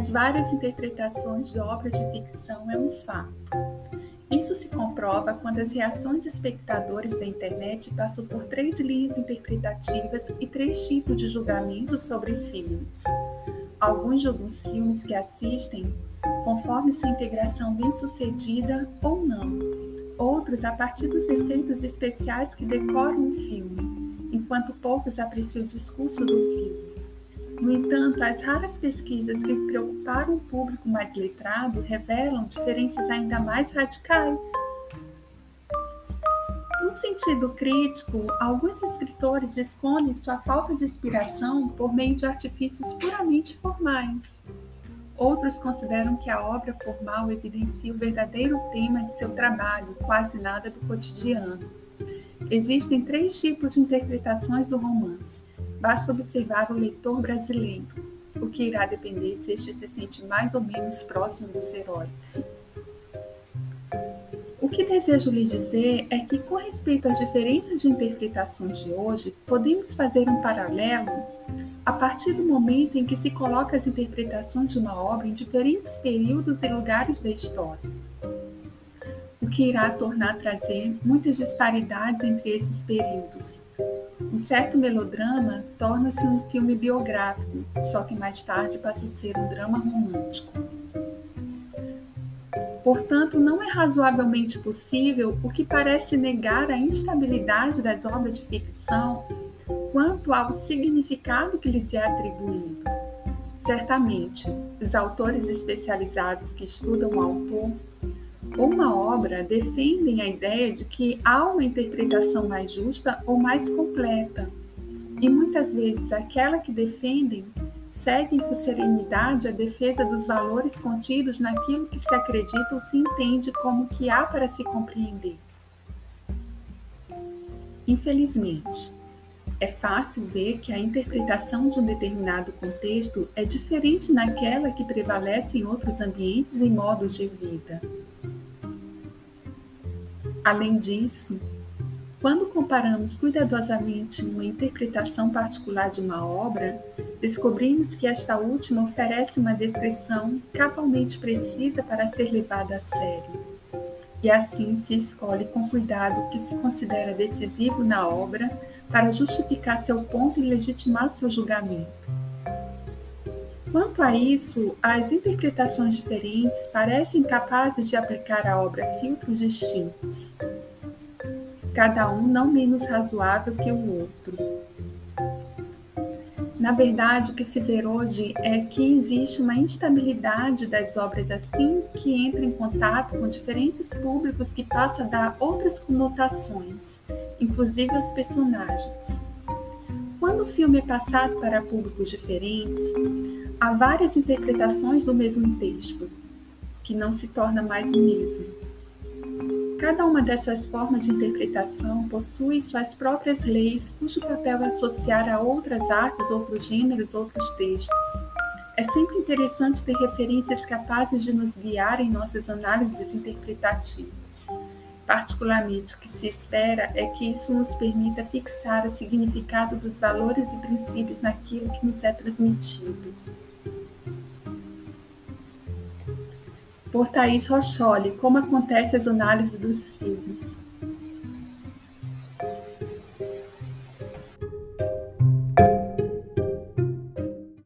as várias interpretações de obras de ficção é um fato. Isso se comprova quando as reações de espectadores da internet passam por três linhas interpretativas e três tipos de julgamentos sobre filmes. Alguns julgam os filmes que assistem conforme sua integração bem-sucedida ou não. Outros a partir dos efeitos especiais que decoram o filme, enquanto poucos apreciam o discurso do filme. No entanto, as raras pesquisas que preocuparam o público mais letrado revelam diferenças ainda mais radicais. No sentido crítico, alguns escritores escondem sua falta de inspiração por meio de artifícios puramente formais. Outros consideram que a obra formal evidencia o verdadeiro tema de seu trabalho, quase nada do cotidiano. Existem três tipos de interpretações do romance Basta observar o leitor brasileiro, o que irá depender se este se sente mais ou menos próximo dos heróis. O que desejo lhe dizer é que, com respeito às diferenças de interpretações de hoje, podemos fazer um paralelo a partir do momento em que se coloca as interpretações de uma obra em diferentes períodos e lugares da história, o que irá tornar trazer muitas disparidades entre esses períodos, um certo melodrama torna-se um filme biográfico, só que mais tarde passa a ser um drama romântico. Portanto, não é razoavelmente possível o que parece negar a instabilidade das obras de ficção quanto ao significado que lhes é atribuído. Certamente, os autores especializados que estudam o autor uma obra defendem a ideia de que há uma interpretação mais justa ou mais completa, e muitas vezes aquela que defendem seguem com serenidade a defesa dos valores contidos naquilo que se acredita ou se entende como que há para se compreender. Infelizmente, é fácil ver que a interpretação de um determinado contexto é diferente naquela que prevalece em outros ambientes e modos de vida. Além disso, quando comparamos cuidadosamente uma interpretação particular de uma obra, descobrimos que esta última oferece uma descrição cabalmente precisa para ser levada a sério. E assim se escolhe com cuidado o que se considera decisivo na obra para justificar seu ponto e legitimar seu julgamento. Quanto a isso, as interpretações diferentes parecem capazes de aplicar à obra filtros distintos, cada um não menos razoável que o outro. Na verdade, o que se vê hoje é que existe uma instabilidade das obras assim que entra em contato com diferentes públicos que passa a dar outras conotações, inclusive aos personagens. Quando o filme é passado para públicos diferentes, Há várias interpretações do mesmo texto, que não se torna mais o mesmo. Cada uma dessas formas de interpretação possui suas próprias leis, cujo papel é associar a outras artes, outros gêneros, outros textos. É sempre interessante ter referências capazes de nos guiar em nossas análises interpretativas. Particularmente, o que se espera é que isso nos permita fixar o significado dos valores e princípios naquilo que nos é transmitido. por Thaís Rocholi, como acontece as análises dos filmes.